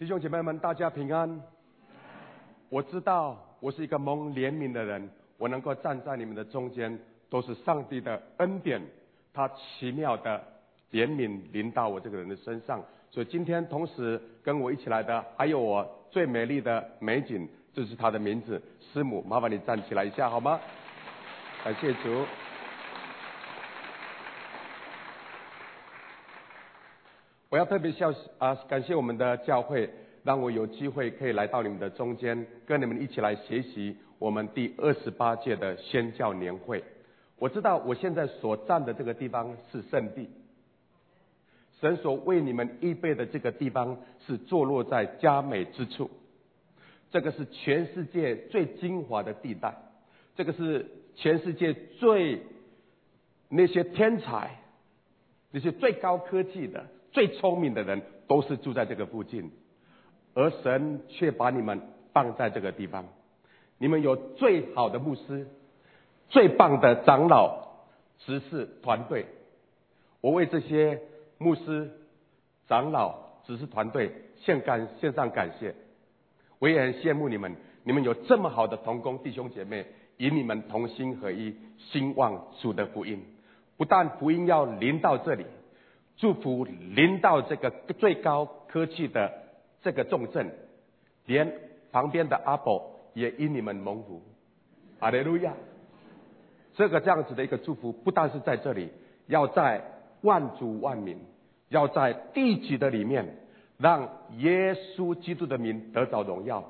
弟兄姐妹们，大家平安。我知道我是一个蒙怜悯的人，我能够站在你们的中间，都是上帝的恩典，他奇妙的怜悯临到我这个人的身上。所以今天同时跟我一起来的，还有我最美丽的美景，就是她的名字师母。麻烦你站起来一下好吗？感谢主。我要特别笑啊，感谢我们的教会，让我有机会可以来到你们的中间，跟你们一起来学习我们第二十八届的宣教年会。我知道我现在所站的这个地方是圣地，神所为你们预备的这个地方是坐落在佳美之处，这个是全世界最精华的地带，这个是全世界最那些天才，那些最高科技的。最聪明的人都是住在这个附近，而神却把你们放在这个地方。你们有最好的牧师，最棒的长老、执事团队。我为这些牧师、长老、执事团队献感献上感谢。我也很羡慕你们，你们有这么好的同工弟兄姐妹，与你们同心合一，兴旺主的福音。不但福音要临到这里。祝福临到这个最高科技的这个重镇，连旁边的阿伯也因你们蒙福，阿利路亚！这个这样子的一个祝福，不但是在这里，要在万主万民，要在地级的里面，让耶稣基督的名得着荣耀。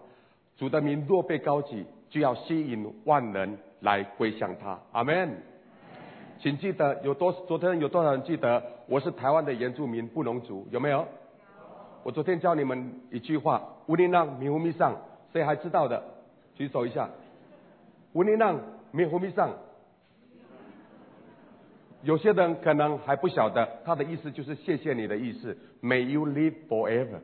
主的名若被高举，就要吸引万人来归向他。阿门。请记得有多昨天有多少人记得我是台湾的原住民布农族有没有？我昨天教你们一句话：乌尼浪米胡米上，谁还知道的？举手一下。乌尼浪米胡米上，有些人可能还不晓得，他的意思就是谢谢你的意思。May you live forever，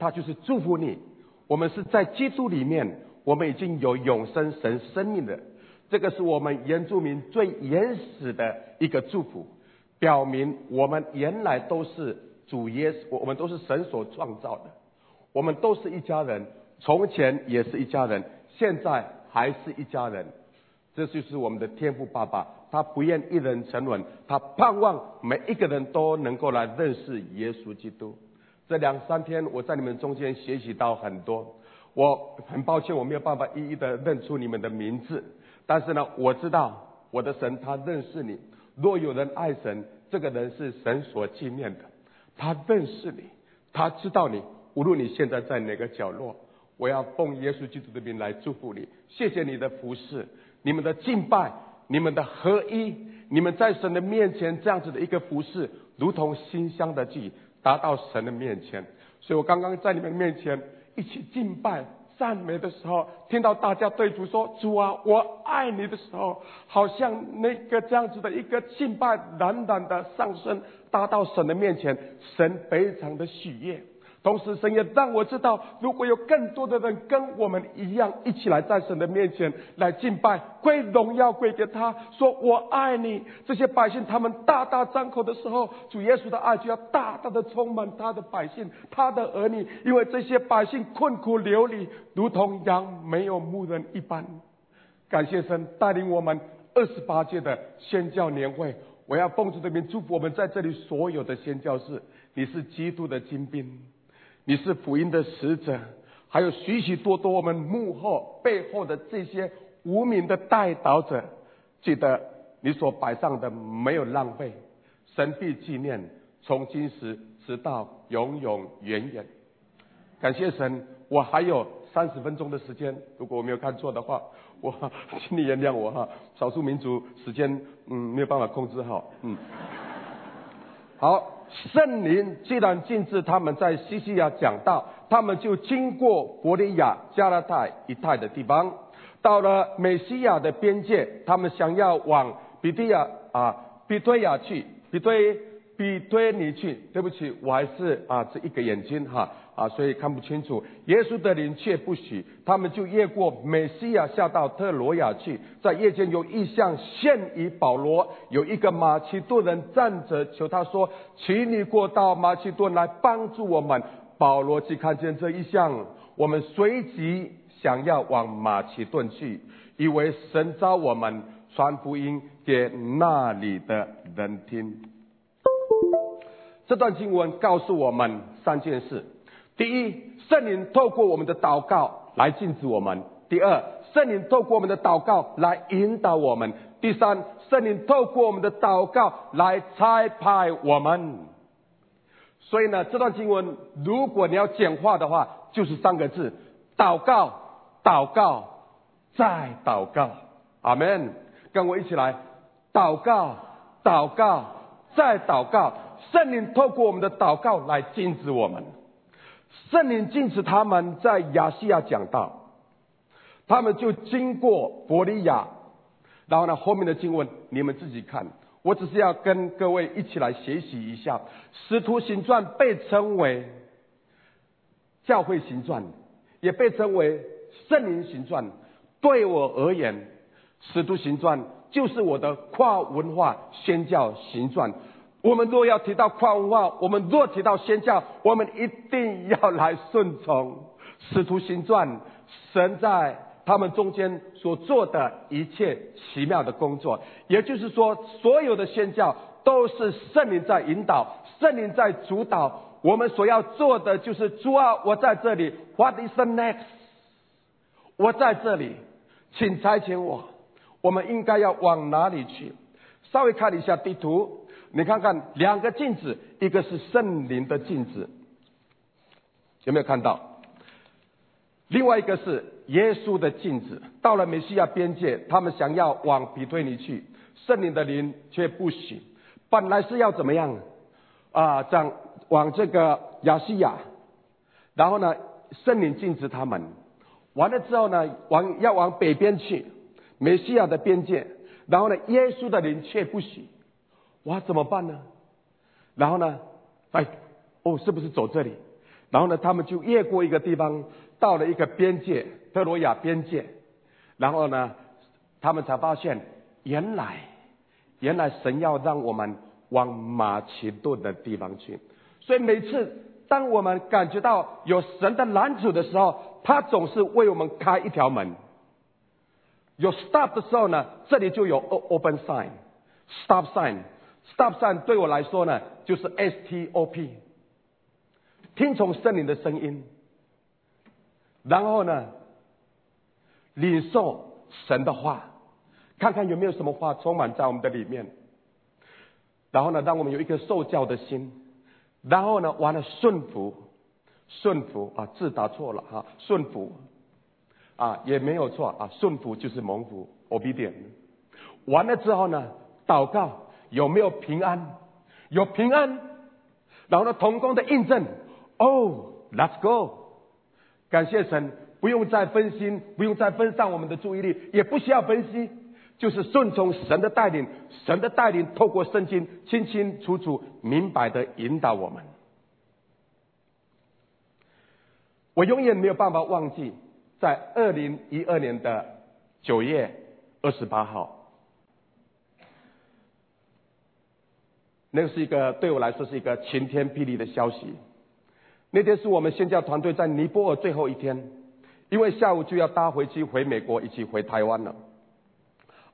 他就是祝福你。我们是在基督里面，我们已经有永生神生命的。这个是我们原住民最原始的一个祝福，表明我们原来都是主耶稣，我们都是神所创造的，我们都是一家人，从前也是一家人，现在还是一家人。这就是我们的天父爸爸，他不愿一人沉沦，他盼望每一个人都能够来认识耶稣基督。这两三天我在你们中间学习到很多，我很抱歉我没有办法一一的认出你们的名字。但是呢，我知道我的神他认识你。若有人爱神，这个人是神所纪念的。他认识你，他知道你。无论你现在在哪个角落，我要奉耶稣基督的名来祝福你。谢谢你的服侍，你们的敬拜，你们的合一，你们在神的面前这样子的一个服侍，如同馨香的祭，达到神的面前。所以我刚刚在你们面前一起敬拜。赞美的时候，听到大家对主说“主啊，我爱你”的时候，好像那个这样子的一个敬拜，冉冉的上升，达到神的面前，神非常的喜悦。同时，神也让我知道，如果有更多的人跟我们一样，一起来在神的面前来敬拜，归荣耀归给他，说我爱你。这些百姓他们大大张口的时候，主耶稣的爱就要大大的充满他的百姓，他的儿女。因为这些百姓困苦流离，如同羊没有牧人一般。感谢神带领我们二十八届的宣教年会，我要奉主的名祝福我们在这里所有的宣教士。你是基督的精兵。你是福音的使者，还有许许多多我们幕后背后的这些无名的代祷者，记得你所摆上的没有浪费，神必纪念，从今时直到永永远远。感谢神，我还有三十分钟的时间，如果我没有看错的话，我请你原谅我哈，少数民族时间嗯没有办法控制好，嗯，好。圣灵既然禁止他们在西西亚讲道，他们就经过伯利亚、加拉太一带的地方，到了美西亚的边界，他们想要往比利亚啊比推亚去，比推比推尼去。对不起，我还是啊这一个眼睛哈。啊，所以看不清楚。耶稣的灵却不许，他们就越过美西亚下到特罗亚去。在夜间有异象现于保罗，有一个马其顿人站着求他说：“请你过到马其顿来帮助我们。”保罗去看见这一项，我们随即想要往马其顿去，以为神召我们传福音给那里的人听。这段经文告诉我们三件事：第一，圣灵透过我们的祷告来禁止我们；第二，圣灵透过我们的祷告来引导我们；第三，圣灵透过我们的祷告来差派我们。所以呢，这段经文如果你要简化的话，就是三个字：祷告，祷告，再祷告。阿门。跟我一起来，祷告，祷告，再祷告。圣灵透过我们的祷告来禁止我们。圣灵禁止他们在亚细亚讲道，他们就经过伯利亚，然后呢，后面的经文你们自己看。我只是要跟各位一起来学习一下，《使徒行传》被称为教会行传，也被称为圣灵行传。对我而言，《使徒行传》就是我的跨文化宣教行传。我们若要提到跨文化，我们若提到宣教，我们一定要来顺从《使徒行传》。神在。他们中间所做的一切奇妙的工作，也就是说，所有的宣教都是圣灵在引导，圣灵在主导。我们所要做的就是主啊，我在这里，What is the next？我在这里，请差遣我。我们应该要往哪里去？稍微看一下地图，你看看两个镜子，一个是圣灵的镜子，有没有看到？另外一个是耶稣的镜子，到了美西亚边界，他们想要往比推尼去，圣灵的灵却不许。本来是要怎么样啊？样往这个亚细亚，然后呢，圣灵禁止他们。完了之后呢，往要往北边去，美西亚的边界，然后呢，耶稣的灵却不许。哇，怎么办呢？然后呢，哎，哦，是不是走这里？然后呢，他们就越过一个地方。到了一个边界，特罗亚边界，然后呢，他们才发现，原来，原来神要让我们往马其顿的地方去。所以每次当我们感觉到有神的拦阻的时候，他总是为我们开一条门。有 stop 的时候呢，这里就有 open sign，stop sign Stop sign 对我来说呢，就是 stop，听从圣灵的声音。然后呢，领受神的话，看看有没有什么话充满在我们的里面。然后呢，让我们有一颗受教的心。然后呢，完了顺服，顺服啊，字打错了哈，顺服啊也没有错啊，顺服就是蒙福，obedient。完了之后呢，祷告有没有平安？有平安。然后呢，同工的印证哦，Let's go。感谢神，不用再分心，不用再分散我们的注意力，也不需要分析，就是顺从神的带领。神的带领透过圣经清清楚楚、明白的引导我们。我永远没有办法忘记，在二零一二年的九月二十八号，那个是一个对我来说是一个晴天霹雳的消息。那天是我们宣教团队在尼泊尔最后一天，因为下午就要搭飞机回美国，一起回台湾了。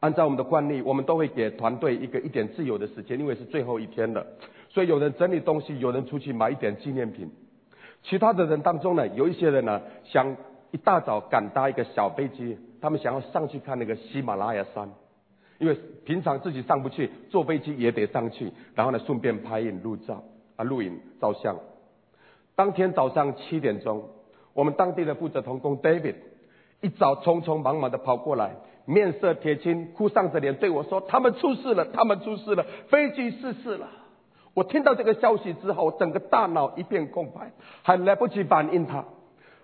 按照我们的惯例，我们都会给团队一个一点自由的时间，因为是最后一天了。所以有人整理东西，有人出去买一点纪念品。其他的人当中呢，有一些人呢想一大早赶搭一个小飞机，他们想要上去看那个喜马拉雅山，因为平常自己上不去，坐飞机也得上去，然后呢顺便拍影录照啊录影照相。当天早上七点钟，我们当地的负责同工 David 一早匆匆忙忙的跑过来，面色铁青，哭丧着脸对我说：“他们出事了，他们出事了，飞机失事了。”我听到这个消息之后，整个大脑一片空白，还来不及反应他，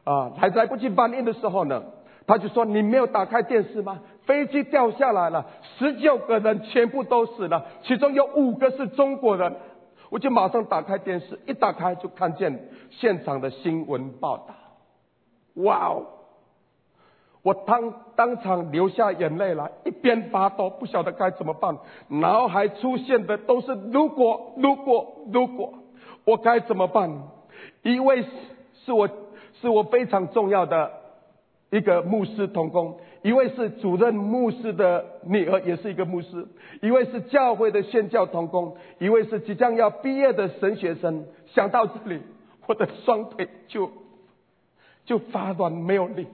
啊，还来不及反应的时候呢，他就说：“你没有打开电视吗？飞机掉下来了，十九个人全部都死了，其中有五个是中国人。”我就马上打开电视，一打开就看见现场的新闻报道。哇哦！我当当场流下眼泪来，一边发抖，不晓得该怎么办。脑海出现的都是如果，如果，如果，我该怎么办？一位是我是我非常重要的一个牧师同工，一位是主任牧师的女儿，也是一个牧师，一位是教会的宣教同工，一位是即将要毕业的神学生。想到这里，我的双腿就就发软，没有力，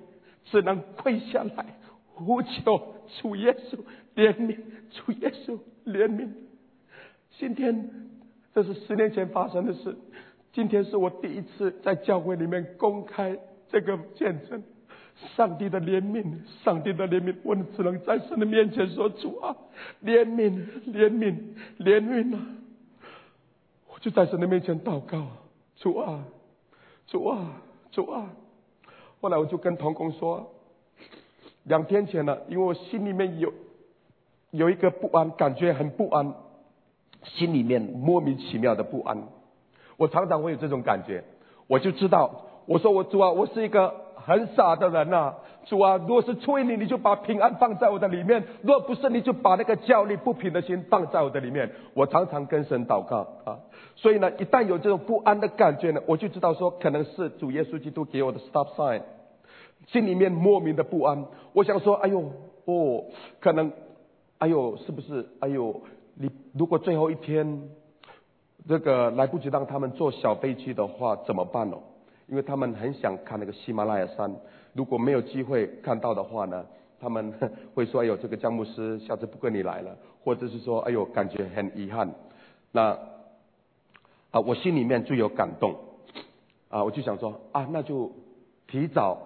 只能跪下来呼求主耶稣怜悯，主耶稣怜悯。今天这是十年前发生的事。今天是我第一次在教会里面公开这个见证，上帝的怜悯，上帝的怜悯，我只能在神的面前说主啊，怜悯，怜悯，怜悯啊！我就在神的面前祷告，主啊，主啊，主啊！后来我就跟童工说，两天前呢，因为我心里面有有一个不安，感觉很不安，心里面莫名其妙的不安。我常常会有这种感觉，我就知道，我说我主啊，我是一个很傻的人呐，主啊，如果是催你，你就把平安放在我的里面；若不是，你就把那个焦虑不平的心放在我的里面。我常常跟神祷告啊，所以呢，一旦有这种不安的感觉呢，我就知道说，可能是主耶稣基督给我的 stop sign，心里面莫名的不安。我想说，哎呦，哦，可能，哎呦，是不是？哎呦，你如果最后一天。这个来不及让他们坐小飞机的话怎么办呢？因为他们很想看那个喜马拉雅山，如果没有机会看到的话呢，他们 会说：“哎呦，这个姜牧师下次不跟你来了。”或者是说：“哎呦，感觉很遗憾。”那啊，我心里面最有感动啊，我就想说啊，那就提早。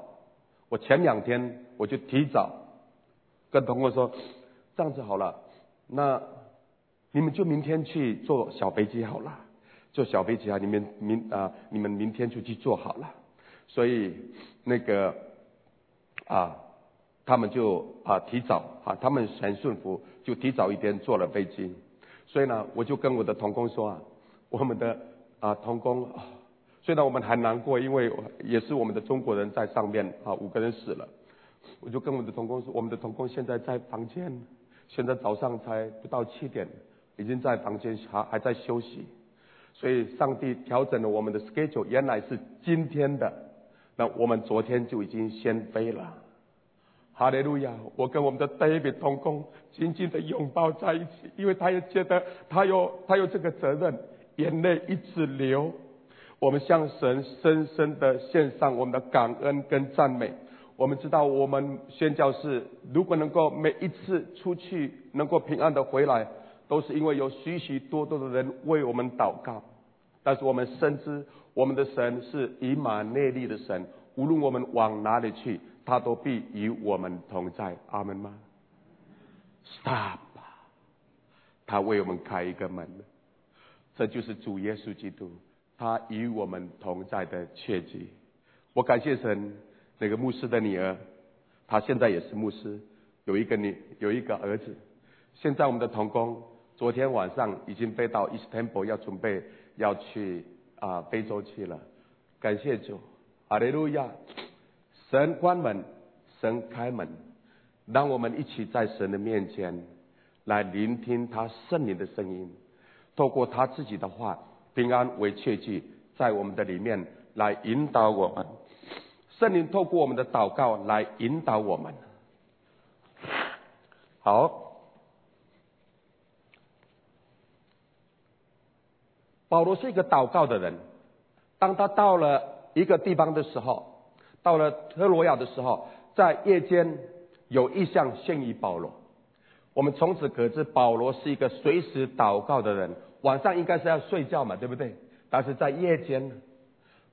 我前两天我就提早跟同工说，这样子好了，那。你们就明天去坐小飞机好了，坐小飞机啊！你们明啊，你们明天就去坐好了。所以那个啊，他们就啊提早啊，他们很顺服，就提早一天坐了飞机。所以呢，我就跟我的同工说啊，我们的啊同工，虽然我们很难过，因为也是我们的中国人在上面啊，五个人死了。我就跟我的同工说，我们的同工现在在房间，现在早上才不到七点。已经在房间还还在休息，所以上帝调整了我们的 schedule，原来是今天的，那我们昨天就已经先飞了。哈利路亚！我跟我们的 David 同工紧紧的拥抱在一起，因为他也觉得他有他有这个责任，眼泪一直流。我们向神深深的献上我们的感恩跟赞美。我们知道，我们宣教士如果能够每一次出去能够平安的回来。都是因为有许许多多的人为我们祷告，但是我们深知我们的神是以马内利的神，无论我们往哪里去，他都必与我们同在。阿门吗？Stop！他为我们开一个门，这就是主耶稣基督，他与我们同在的契机。我感谢神，那个牧师的女儿，她现在也是牧师，有一个女，有一个儿子。现在我们的童工。昨天晚上已经飞到伊斯坦布尔，要准备要去啊非洲去了。感谢主，哈利路亚！神关门，神开门，让我们一起在神的面前来聆听他圣灵的声音，透过他自己的话，平安为切记，在我们的里面来引导我们。圣灵透过我们的祷告来引导我们。好。保罗是一个祷告的人。当他到了一个地方的时候，到了特罗亚的时候，在夜间有异象献于保罗。我们从此可知，保罗是一个随时祷告的人。晚上应该是要睡觉嘛，对不对？但是在夜间，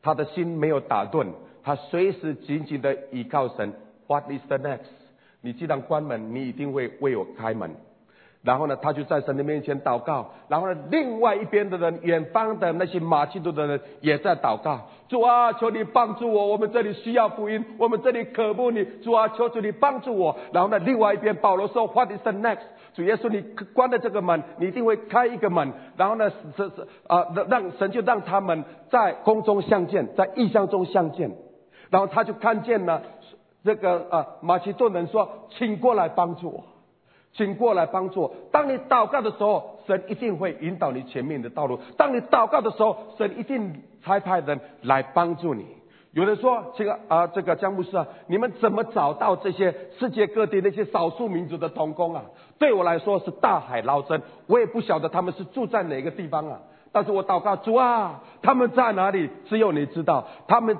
他的心没有打盹，他随时紧紧的倚靠神。What is the next？你既然关门，你一定会为我开门。然后呢，他就在神的面前祷告。然后呢，另外一边的人，远方的那些马其顿的人也在祷告。主啊，求你帮助我，我们这里需要福音，我们这里渴慕你。主啊，求主你帮助我。然后呢，另外一边保罗说：“What is the next？” 主耶稣，你关了这个门，你一定会开一个门。然后呢，是是啊，让神就让他们在空中相见，在异象中相见。然后他就看见了这个啊马其顿人说：“请过来帮助我。”请过来帮助。当你祷告的时候，神一定会引导你前面的道路。当你祷告的时候，神一定差派人来帮助你。有人说：“这个啊，这个江牧师啊，你们怎么找到这些世界各地那些少数民族的童工啊？”对我来说是大海捞针，我也不晓得他们是住在哪个地方啊。但是我祷告主啊，他们在哪里？只有你知道。他们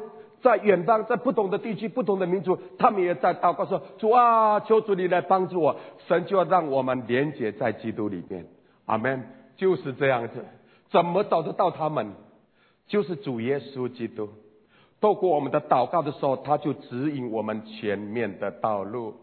在远方，在不同的地区、不同的民族，他们也在祷告说：“主啊，求主你来帮助我。”神就要让我们连接在基督里面。阿门。就是这样子。怎么找得到他们？就是主耶稣基督。透过我们的祷告的时候，他就指引我们前面的道路。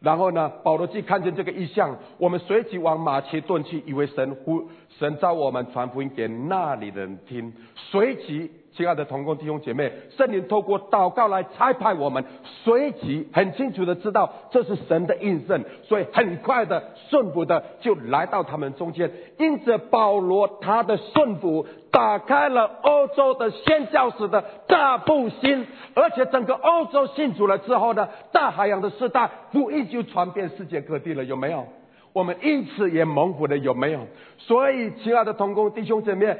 然后呢，保罗既看见这个意象，我们随即往马其顿去，以为神呼神召我们传福音给那里的人听。随即，亲爱的同工弟兄姐妹，圣灵透过祷告来差派我们，随即很清楚的知道这是神的应圣，所以很快的顺服的就来到他们中间。因着保罗他的顺服。打开了欧洲的宣教史的大步心，而且整个欧洲信主了之后呢，大海洋的时代福音就传遍世界各地了，有没有？我们因此也蒙福了，有没有？所以，亲爱的同工弟兄姐妹，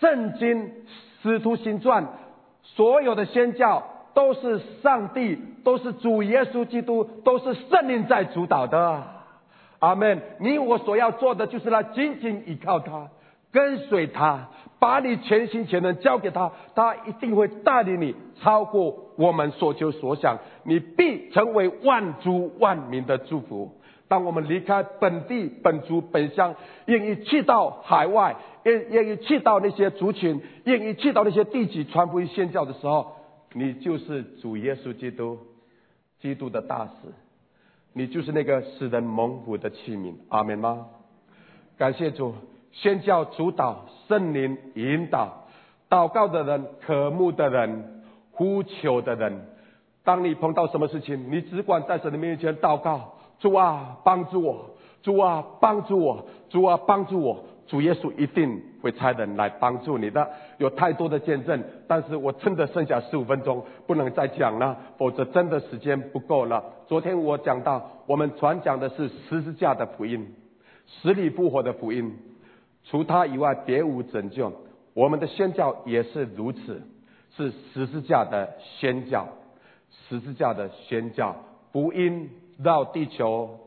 圣经使徒行传所有的宣教都是上帝，都是主耶稣基督，都是圣灵在主导的。阿门。你我所要做的就是来紧紧依靠他。跟随他，把你全心全能交给他，他一定会带领你超过我们所求所想，你必成为万族万民的祝福。当我们离开本地本族本乡，愿意去到海外，愿愿意去到那些族群，愿意去到那些地级传福音宣教的时候，你就是主耶稣基督，基督的大使，你就是那个使人蒙福的器皿。阿门吗？感谢主。宣教主导，圣灵引导，祷告的人、渴慕的人、呼求的人。当你碰到什么事情，你只管在神的面前祷告：主啊，帮助我！主啊，帮助我！主啊，帮助我！主耶稣一定会差人来帮助你的。有太多的见证，但是我真的剩下十五分钟，不能再讲了，否则真的时间不够了。昨天我讲到，我们传讲的是十字架的福音，死里复活的福音。除他以外，别无拯救。我们的宣教也是如此，是十字架的宣教，十字架的宣教。福音绕地球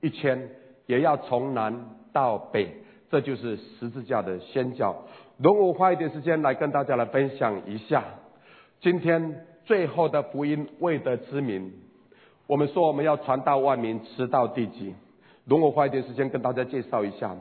一圈，也要从南到北，这就是十字架的宣教。容我花一点时间来跟大家来分享一下，今天最后的福音未得之名。我们说我们要传到万民，直到地极。容我花一点时间跟大家介绍一下。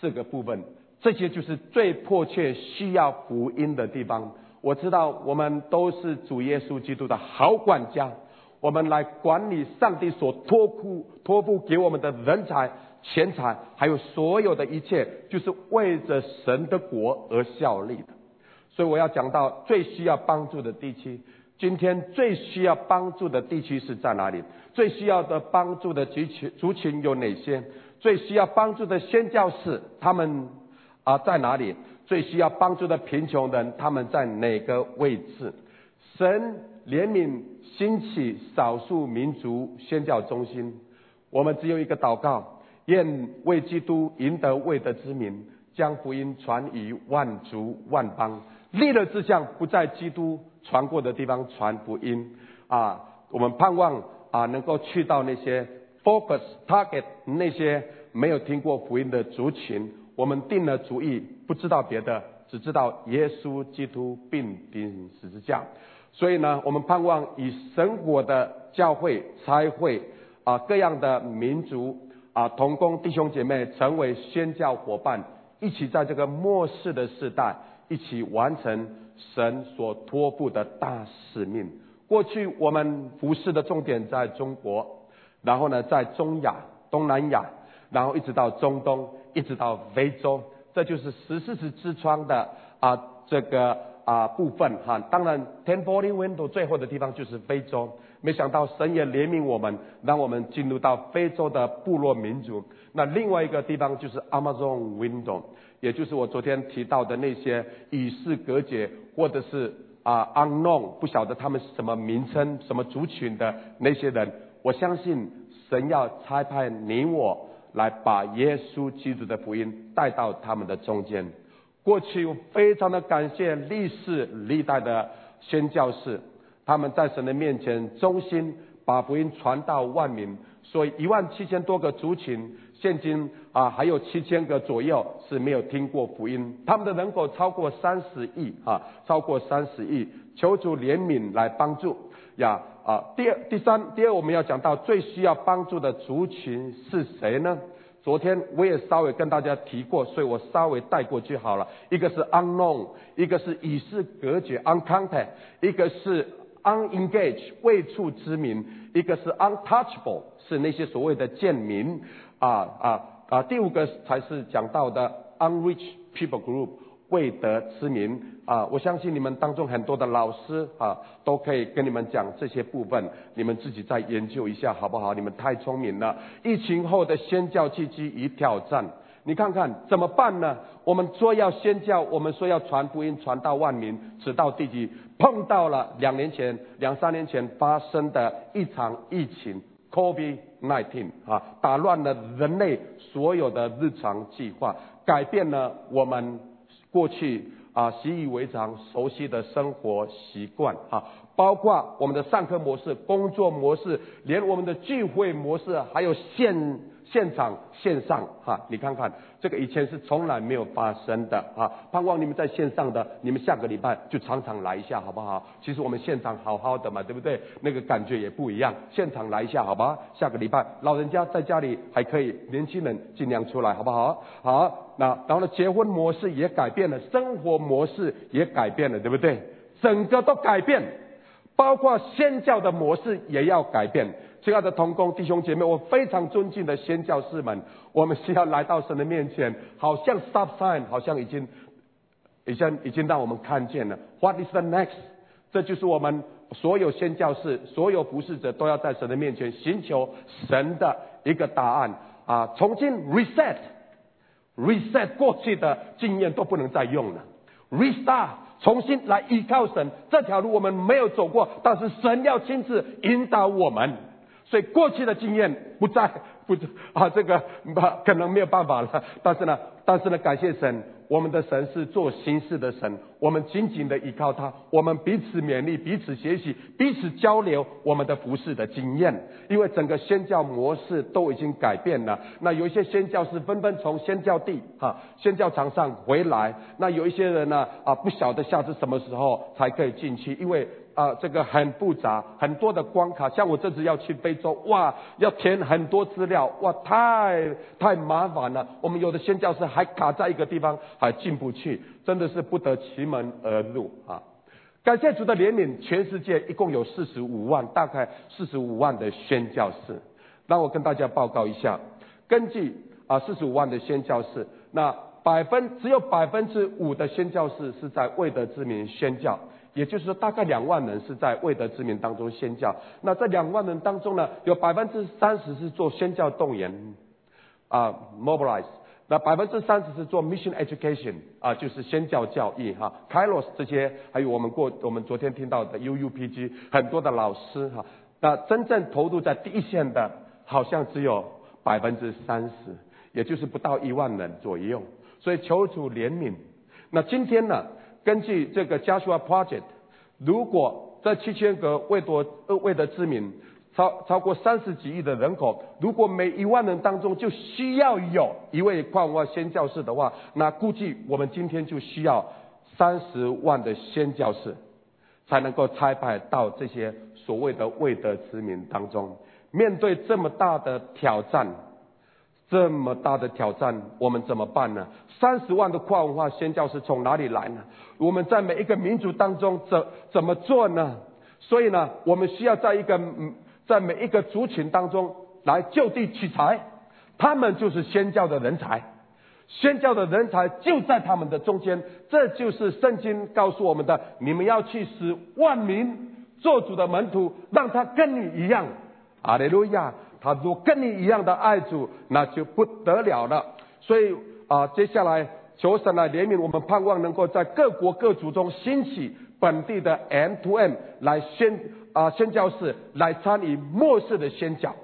四个部分，这些就是最迫切需要福音的地方。我知道我们都是主耶稣基督的好管家，我们来管理上帝所托付托付给我们的人才、钱财，还有所有的一切，就是为着神的国而效力的。所以我要讲到最需要帮助的地区。今天最需要帮助的地区是在哪里？最需要的帮助的族群族群有哪些？最需要帮助的宣教士，他们啊在哪里？最需要帮助的贫穷人，他们在哪个位置？神怜悯兴起少数民族宣教中心，我们只有一个祷告：愿为基督赢得未得之名，将福音传于万族万邦。立了志向，不在基督传过的地方传福音啊！我们盼望啊，能够去到那些。Focus target 那些没有听过福音的族群，我们定了主意，不知道别的，只知道耶稣基督并钉十字架。所以呢，我们盼望以神国的教会、差会啊各样的民族啊同工弟兄姐妹成为宣教伙伴，一起在这个末世的时代，一起完成神所托付的大使命。过去我们服侍的重点在中国。然后呢，在中亚、东南亚，然后一直到中东，一直到非洲，这就是十四次之窗的啊这个啊部分哈。当然，Ten Forty Window 最后的地方就是非洲。没想到神也怜悯我们，让我们进入到非洲的部落民族。那另外一个地方就是 Amazon Window，也就是我昨天提到的那些与世隔绝或者是啊 unknown 不晓得他们是什么名称、什么族群的那些人。我相信神要差派你我来把耶稣基督的福音带到他们的中间。过去非常的感谢历史历代的宣教士，他们在神的面前忠心，把福音传到万民。所以一万七千多个族群，现今啊还有七千个左右是没有听过福音。他们的人口超过三十亿啊，超过三十亿，求主怜悯来帮助呀啊！第二、第三、第二，我们要讲到最需要帮助的族群是谁呢？昨天我也稍微跟大家提过，所以我稍微带过去好了。一个是 unknown，一个是与世隔绝 uncontact，一个是 unengaged 未处之民，一个是 untouchable 是那些所谓的贱民啊啊啊！第五个才是讲到的 unreached people group。未得之民啊！我相信你们当中很多的老师啊，都可以跟你们讲这些部分，你们自己再研究一下好不好？你们太聪明了。疫情后的宣教契机与挑战，你看看怎么办呢？我们说要宣教，我们说要传福音，传到万民，直到地极，碰到了两年前、两三年前发生的一场疫情 COVID-19 啊，打乱了人类所有的日常计划，改变了我们。过去啊习以为常、熟悉的生活习惯啊，包括我们的上课模式、工作模式，连我们的聚会模式，还有现。现场线上哈，你看看这个以前是从来没有发生的啊！盼望你们在线上的，你们下个礼拜就常常来一下好不好？其实我们现场好好的嘛，对不对？那个感觉也不一样，现场来一下好吧？下个礼拜老人家在家里还可以，年轻人尽量出来好不好？好，那然后呢，结婚模式也改变了，生活模式也改变了，对不对？整个都改变，包括宣教的模式也要改变。亲爱的同工弟兄姐妹，我非常尊敬的宣教士们，我们需要来到神的面前，好像 stop sign，好像已经，已经已经让我们看见了。What is the next？这就是我们所有宣教士、所有服侍者都要在神的面前寻求神的一个答案啊！重新 reset，reset 过去的经验都不能再用了，restart，重新来依靠神。这条路我们没有走过，但是神要亲自引导我们。所以过去的经验不在，不啊，这个可能没有办法了。但是呢，但是呢，感谢神，我们的神是做新事的神，我们紧紧的依靠他，我们彼此勉励，彼此学习，彼此交流我们的服饰的经验。因为整个宣教模式都已经改变了。那有一些宣教士纷纷从宣教地哈宣教场上回来，那有一些人呢啊不晓得下次什么时候才可以进去，因为。啊，这个很复杂，很多的关卡。像我这次要去非洲，哇，要填很多资料，哇，太太麻烦了。我们有的宣教士还卡在一个地方，还进不去，真的是不得其门而入啊！感谢主的怜悯，全世界一共有四十五万，大概四十五万的宣教士。让我跟大家报告一下，根据啊四十五万的宣教士，那百分只有百分之五的宣教士是在未得之名宣教。也就是说，大概两万人是在未得之名当中宣教。那这两万人当中呢，有百分之三十是做宣教动员，啊，mobilize。那百分之三十是做 mission education，啊，就是宣教教育哈。Kairos 这些，还有我们过我们昨天听到的 UUPG，很多的老师哈。那真正投入在第一线的，好像只有百分之三十，也就是不到一万人左右。所以求主怜悯。那今天呢？根据这个 Joshua Project，如果这七千个未多未得之民，超超过三十几亿的人口，如果每一万人当中就需要有一位矿物宣教士的话，那估计我们今天就需要三十万的宣教士，才能够差派到这些所谓的未得之民当中。面对这么大的挑战。这么大的挑战，我们怎么办呢？三十万的跨文化宣教是从哪里来呢？我们在每一个民族当中怎怎么做呢？所以呢，我们需要在一个在每一个族群当中来就地取材，他们就是宣教的人才，宣教的人才就在他们的中间，这就是圣经告诉我们的：你们要去使万民做主的门徒，让他跟你一样。阿利路亚。他如果跟你一样的爱主，那就不得了了。所以啊，接下来求神来怜悯我们，盼望能够在各国各族中兴起本地的 M to M 来宣啊宣教士来参与末世的宣教。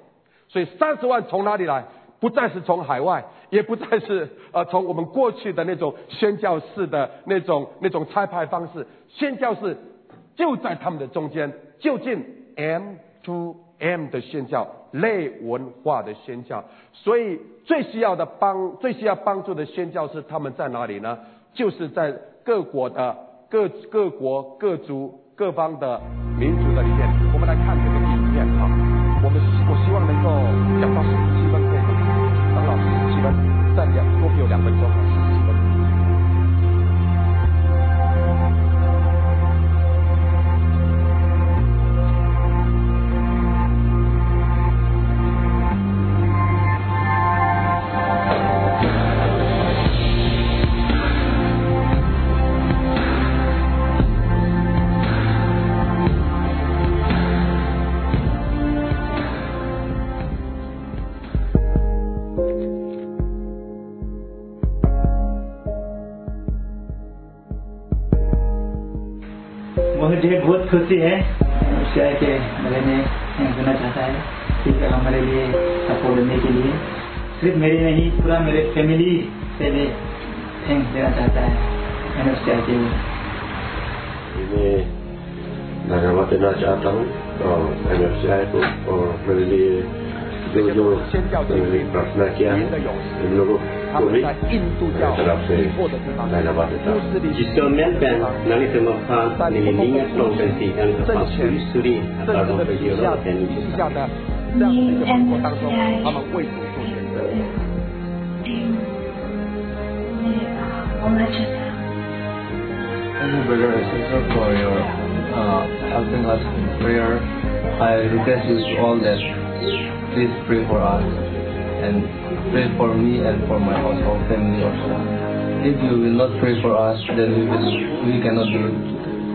所以三十万从哪里来？不再是从海外，也不再是呃从我们过去的那种宣教式的那种那种差派方式，宣教士就在他们的中间，就近 M to M 的宣教，类文化的宣教。所以最需要的帮，最需要帮助的宣教是，他们在哪里呢？就是在各国的各各国各族各方的民族的里面。我们来看这个影片哈，我们我希望能够讲到十七分钟，等老师七分。再两多有两分钟，मुझे है। खुशी है कि मैंने सुनना चाहता है। ठीक है हमारे लिए सपोर्ट देने के लिए। सिर्फ़ मेरे नहीं पूरा मेरे फैमिली से भी थैंक्स देना चाहता है। मैंने उससे आके मैं धन्यवाद देना चाहता हूँ, और मैंने को, और मेरे लिए Thank you very much for your uh, helping us in prayer, I request you. all that please pray for us and pray for me and for my household family also. If you will not pray for us, then we will we cannot do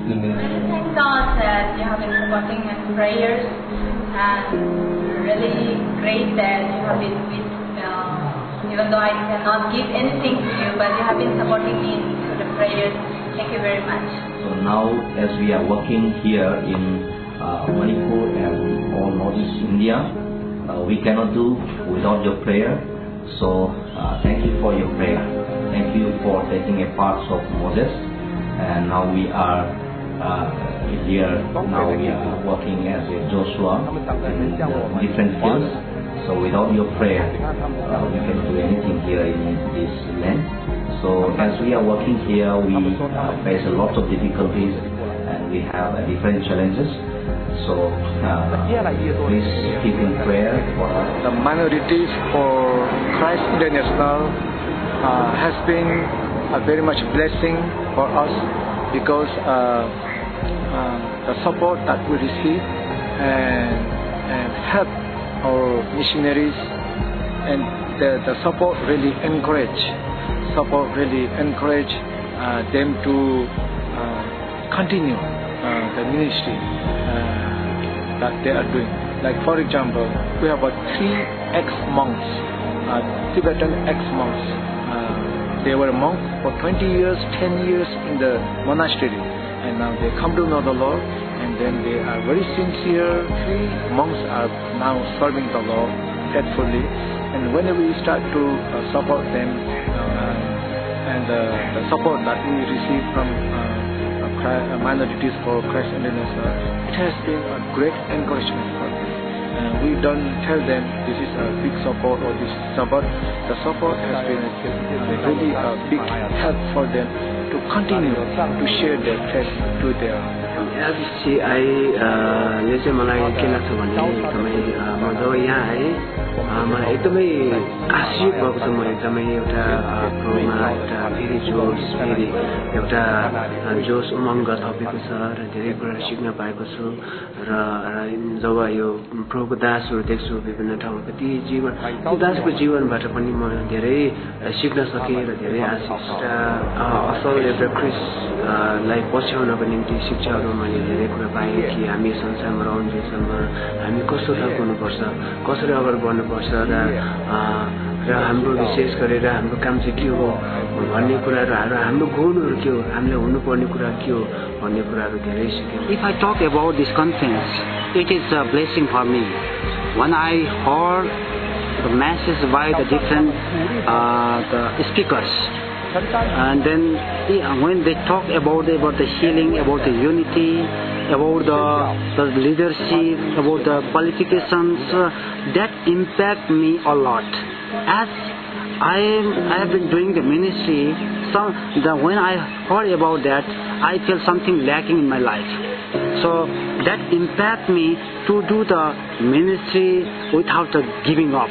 the ministry. Thank God that you have been supporting in prayers and really great that you have been with uh, even though I cannot give anything to you but you have been supporting me through the prayers. Thank you very much. So now as we are working here in uh, Manipur and all Northeast India, uh, we cannot do without your prayer. So uh, thank you for your prayer. Thank you for taking a part of Moses. And now we are uh, here, now we are working as a Joshua in uh, different fields. So without your prayer, uh, we can do anything here in this land. So as we are working here, we uh, face a lot of difficulties and we have different challenges. So uh, please keep in prayer for us. the minorities for Christ International uh, has been a very much blessing for us because uh, uh, the support that we receive and, and help our missionaries and the, the support really encourage support really encourage uh, them to uh, continue uh, the ministry uh, that they are doing. Like for example, we have uh, three ex-monks, uh, Tibetan ex-monks. Uh, they were monks for 20 years, 10 years in the monastery, and now they come to know the Lord, and then they are very sincere. Three monks are now serving the Lord faithfully, and whenever we start to uh, support them, uh, and uh, the support that we receive from uh, uh, Chri- uh, minorities for Christ International, it has been a great encouragement for us. Uh, we don't tell them this is a big support or this support. The support has been uh, really a big help for them to continue to share their faith to their एससिआईले चाहिँ मलाई के लाग्छ भने एकदमै अ, म जब यहाँ आएँ अ, मलाई एकदमै आश्चर्य भएको छ म एकदमै एउटा प्रोमा एउटा फेरि जोस फेरि एउटा जोस उमङ्ग थपेको छ र धेरै कुरा सिक्न पाएको छु। र जब यो प्रभुको दासहरू देख्छु विभिन्न ठाउँमा ती जीवन दासको जीवनबाट पनि म धेरै सिक्न सकेँ र धेरै आशिष र अ, असल एउटा क्रिसलाई पछ्याउनको निम्ति शिक्षाहरू मैले धेरै कुरा पाएँ कि हामी संसारमा रहन्जेलसम्म हामी कस्तो खालको हुनुपर्छ कसरी अगाडि गर्नुपर्छ र र हाम्रो विशेष गरेर हाम्रो काम चाहिँ के हो भन्ने कुराहरू हाम्रो गुणहरू के हो हामीलाई हुनुपर्ने कुरा के हो भन्ने कुराहरू धेरै सिक्यौँ if I talk about this conference it is a blessing for me when I hear the message by the different the speakers and then when they talk about about the healing, about the unity, about the, the leadership, about the qualifications, uh, that impact me a lot. As I am, I have been doing the ministry, some the when I heard about that, I felt something lacking in my life. So that impact me to do the ministry without the giving up.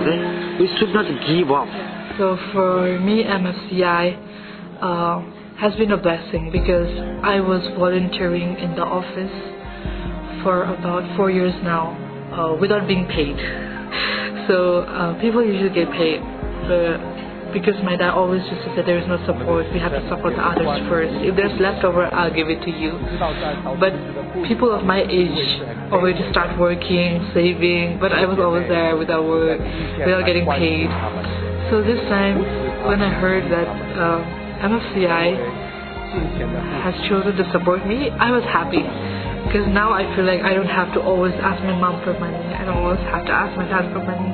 Okay? We should not give up. So for me, MFCI uh, has been a blessing because I was volunteering in the office for about four years now uh, without being paid. So uh, people usually get paid, but because my dad always to say there is no support, we have to support the others first. If there's leftover, I'll give it to you. But people of my age already start working, saving, but I was always there without work, without getting paid. So this time, when I heard that uh, MFCI has chosen to support me, I was happy. Because now I feel like I don't have to always ask my mom for money. I don't always have to ask my dad for money.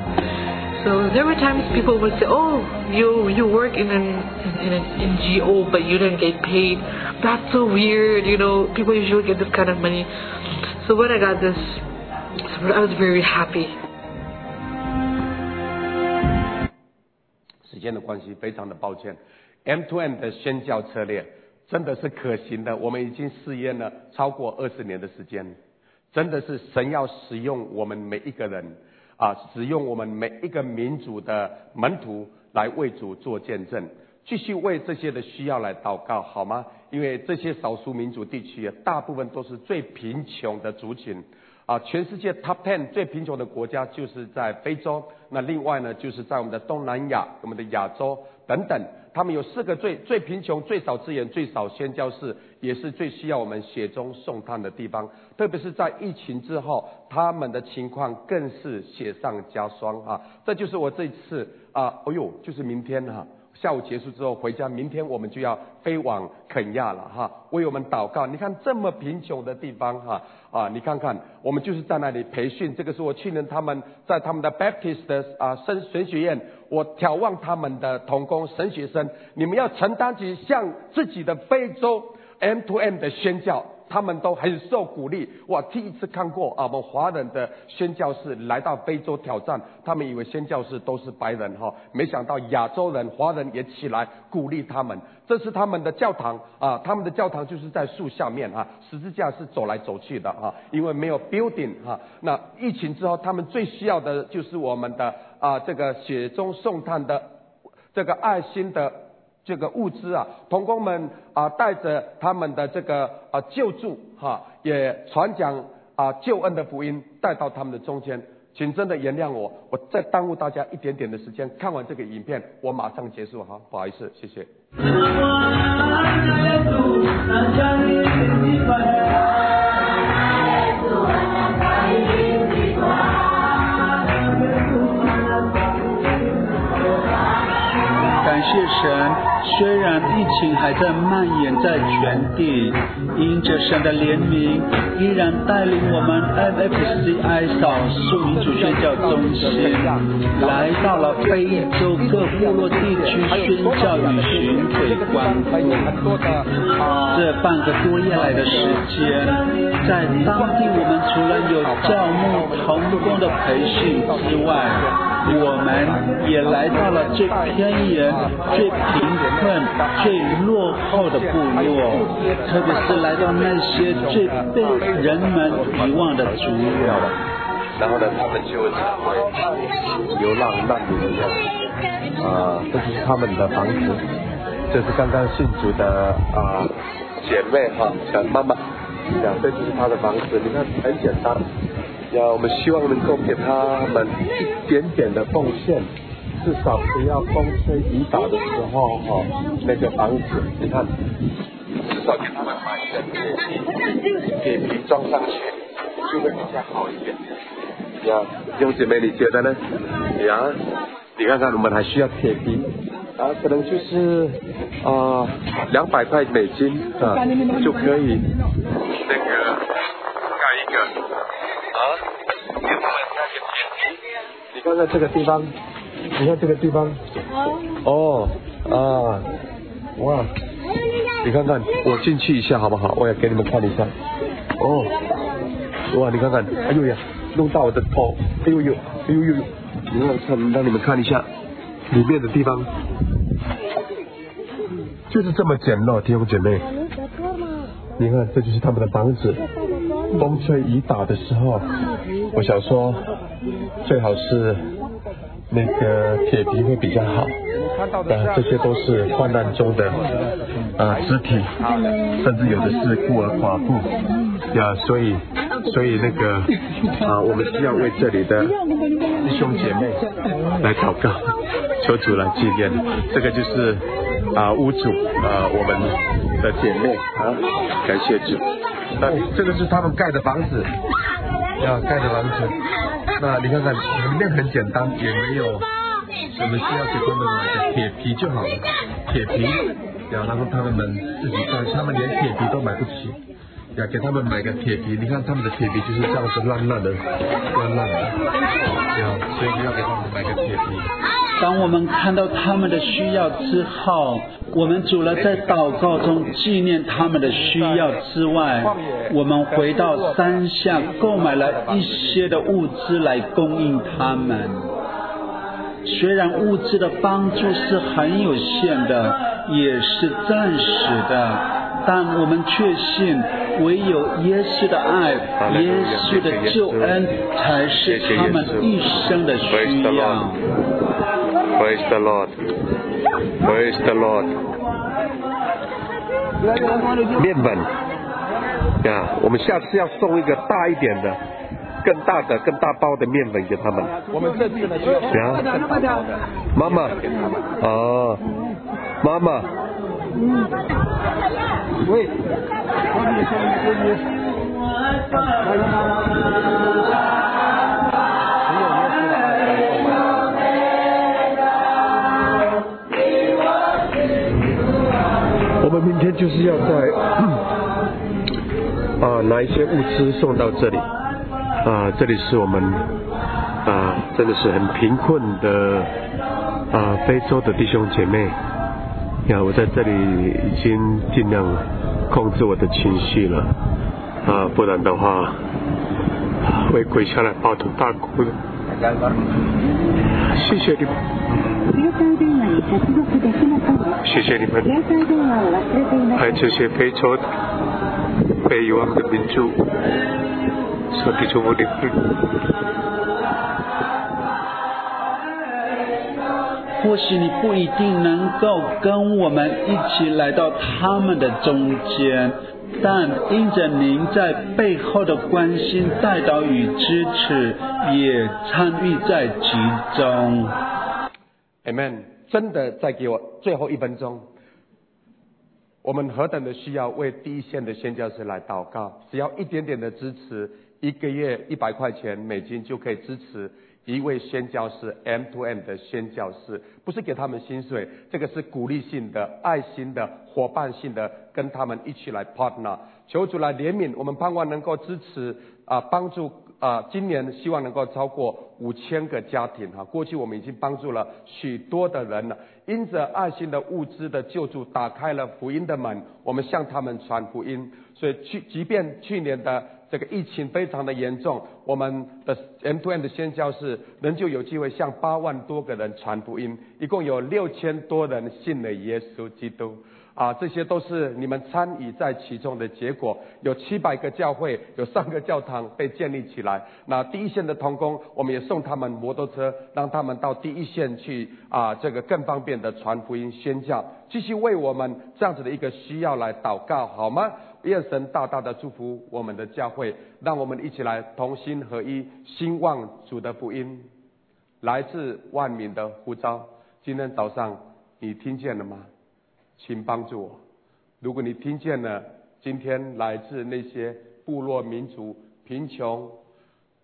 So there were times people would say, "Oh, you you work in an in an NGO, but you don't get paid. That's so weird." You know, people usually get this kind of money. So when I got this, I was very happy. 时间的关系，非常的抱歉。M to M 的宣教策略真的是可行的，我们已经试验了超过二十年的时间，真的是神要使用我们每一个人啊，使用我们每一个民族的门徒来为主做见证，继续为这些的需要来祷告，好吗？因为这些少数民族地区，大部分都是最贫穷的族群。啊，全世界 top ten 最贫穷的国家就是在非洲，那另外呢，就是在我们的东南亚、我们的亚洲等等，他们有四个最最贫穷、最少资源、最少宣教士，也是最需要我们雪中送炭的地方。特别是在疫情之后，他们的情况更是雪上加霜啊！这就是我这次啊，哎呦，就是明天哈。下午结束之后回家，明天我们就要飞往肯亚了哈，为我们祷告。你看这么贫穷的地方哈啊，你看看我们就是在那里培训。这个是我去年他们在他们的 Baptist 的啊神神学院，我眺望他们的童工神学生，你们要承担起向自己的非洲 M to M 的宣教。他们都很受鼓励。我第一次看过啊，我们华人的宣教士来到非洲挑战，他们以为宣教士都是白人哈，没想到亚洲人、华人也起来鼓励他们。这是他们的教堂啊，他们的教堂就是在树下面哈，十字架是走来走去的哈，因为没有 building 哈。那疫情之后，他们最需要的就是我们的啊这个雪中送炭的这个爱心的。这个物资啊，童工们啊，带着他们的这个啊救助哈，也传讲啊救恩的福音带到他们的中间，请真的原谅我，我再耽误大家一点点的时间，看完这个影片，我马上结束哈，不好意思，谢谢。神。虽然疫情还在蔓延在全地，因着神的怜悯，依然带领我们 M F C I 少数民族宣教中心来到了非洲各部落地区宣教与巡回观。这半个多月来的时间，在当地我们除了有教牧同工的培训之外，我们也来到了最偏远、最贫。困最落后的部落，特别是来到那些最被人们遗忘的族人，然后呢，他们就成为流浪难民。啊，这就是他们的房子，这是刚刚信主的啊姐妹哈，小妈妈，呀，这就是她的房子。你看很简单，呀，我们希望能够给他们一点点的奉献。至少不要风吹雨打的时候，哈，那个房子，你看，至少给他们买一个铁皮，铁皮装上去，就会比较好一点。呀，兄姐妹，你觉得呢？呀，你看看，我们还需要铁皮，啊，可能就是啊，两百块美金啊，就可以那个盖一个，啊，给他们。在这个地方，你看这个地方，哦啊，哇，你看看，我进去一下好不好？我也给你们看一下。哦，哇，你看看，哎呦呀，弄到我的头，哎呦呦，哎呦呦，你让看，让你们看一下里面的地方，就是这么简陋，弟兄姐妹。你看，这就是他们的房子。风吹雨打的时候，我想说，最好是那个铁皮会比较好。啊，这些都是患难中的啊肢体，甚至有的是孤儿寡妇呀，所以所以那个啊，我们需要为这里的弟兄姐妹来祷告，求主来纪念。这个就是啊屋主啊我们的姐妹啊，感谢主。那这个是他们盖的房子，要盖的房子。那你看看里面很简单，也没有。我们需要给他们买个铁皮就好了，铁皮，然后他们自己盖，他们连铁皮都买不起，要给他们买个铁皮。你看他们的铁皮就是这样子烂烂的，烂烂的，呀，所以要给他们买个铁皮。当我们看到他们的需要之后，我们除了在祷告中纪念他们的需要之外，我们回到山下购买了一些的物资来供应他们。虽然物资的帮助是很有限的，也是暂时的，但我们确信，唯有耶稣的爱、耶稣的救恩，才是他们一生的需要。Praise the Lord, Praise the Lord。面粉，呀，我们下次要送一个大一点的。更大的、更大包的面粉给他们。我们这次呢需要更大包的。妈妈，哦，妈妈。喂。我们明天就是要在啊拿一些物资送到这里。啊，这里是我们啊，真的是很贫困的啊，非洲的弟兄姐妹。呀，我在这里已经尽量控制我的情绪了啊，不然的话会跪下来抱头大哭的。谢谢你们，谢谢你们，还有这些非洲的被遗忘的民族。或许你不一定能够跟我们一起来到他们的中间，但因着您在背后的关心、带导与支持，也参与在其中。Amen！真的，再给我最后一分钟。我们何等的需要为第一线的宣教师来祷告，只要一点点的支持。一个月一百块钱美金就可以支持一位宣教师 M to M 的宣教师，不是给他们薪水，这个是鼓励性的、爱心的、伙伴性的，跟他们一起来 partner，求主来怜悯，我们盼望能够支持啊，帮助啊，今年希望能够超过五千个家庭哈，过去我们已经帮助了许多的人了，因着爱心的物资的救助，打开了福音的门，我们向他们传福音，所以去，即便去年的。这个疫情非常的严重，我们的 M to M 的宣教士仍旧有机会向八万多个人传福音，一共有六千多人信了耶稣基督。啊，这些都是你们参与在其中的结果。有七百个教会，有三个教堂被建立起来。那第一线的同工，我们也送他们摩托车，让他们到第一线去啊，这个更方便的传福音宣教。继续为我们这样子的一个需要来祷告，好吗？愿神大大的祝福我们的教会，让我们一起来同心合一，兴旺主的福音，来自万民的呼召。今天早上你听见了吗？请帮助我。如果你听见了今天来自那些部落民族贫穷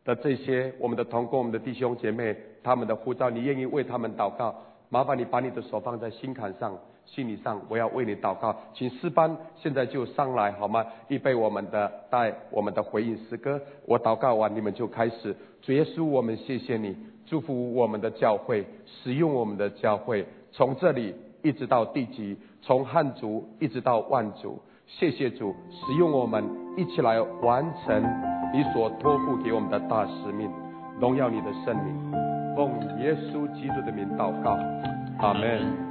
的这些我们的同工、我们的弟兄姐妹他们的呼召，你愿意为他们祷告？麻烦你把你的手放在心坎上。心理上，我要为你祷告，请诗班现在就上来好吗？预备我们的带我们的回应诗歌，我祷告完你们就开始。主耶稣，我们谢谢你，祝福我们的教会，使用我们的教会，从这里一直到地极，从汉族一直到万族。谢谢主，使用我们一起来完成你所托付给我们的大使命，荣耀你的圣名，奉耶稣基督的名祷告，阿门。